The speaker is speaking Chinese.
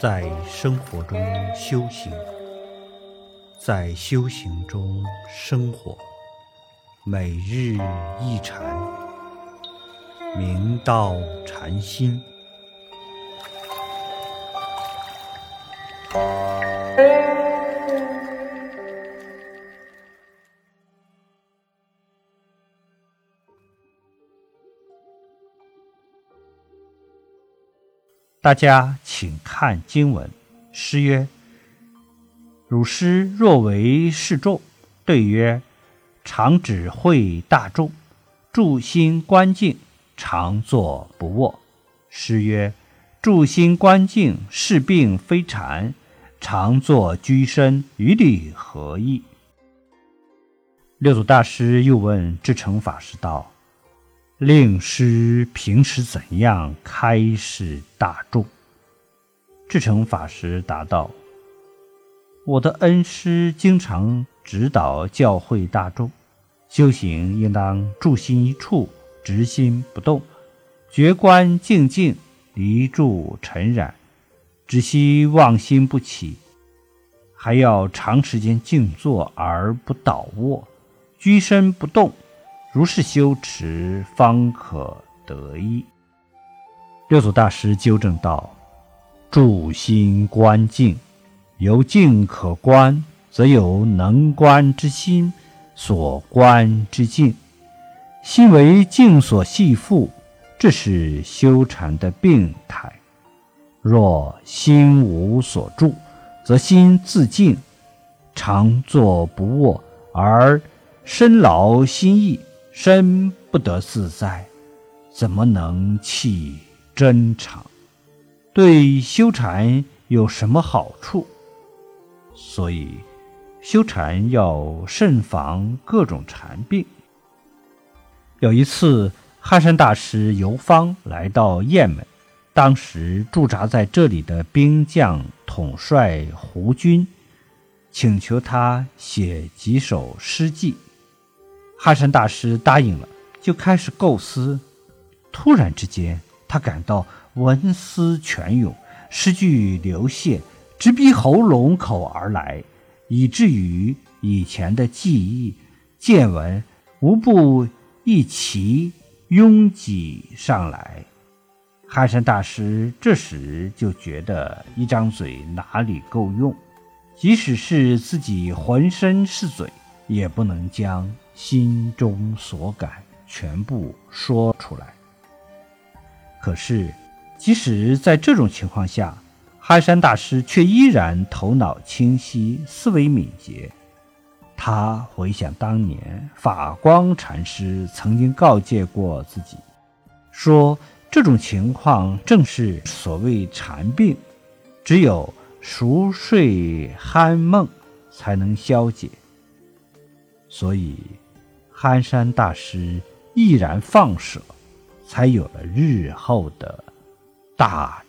在生活中修行，在修行中生活，每日一禅，明道禅心。大家请看经文。诗曰：“汝师若为示众，对曰：常指会大众，住心观静，常坐不卧。”诗曰：“住心观静，是病非禅；常坐居身，与理何异？”六祖大师又问智成法师道。令师平时怎样开示大众？智成法师答道：“我的恩师经常指导教诲大众，修行应当住心一处，直心不动，觉观静静，离住尘染，只希妄心不起，还要长时间静坐而不倒卧，居身不动。”如是修持，方可得意。六祖大师纠正道：“住心观境，由静可观，则有能观之心，所观之境。心为境所系缚，这是修禅的病态。若心无所住，则心自静，常坐不卧，而身劳心逸。”身不得自在，怎么能弃真常？对修禅有什么好处？所以修禅要慎防各种禅病。有一次，哈山大师游方来到雁门，当时驻扎在这里的兵将统帅胡军，请求他写几首诗记。哈山大师答应了，就开始构思。突然之间，他感到文思泉涌，诗句流泻，直逼喉咙口而来，以至于以前的记忆、见闻无不一齐拥挤上来。哈山大师这时就觉得一张嘴哪里够用，即使是自己浑身是嘴，也不能将。心中所感全部说出来。可是，即使在这种情况下，哈山大师却依然头脑清晰，思维敏捷。他回想当年法光禅师曾经告诫过自己，说这种情况正是所谓禅病，只有熟睡酣梦才能消解。所以。憨山大师毅然放舍，才有了日后的大。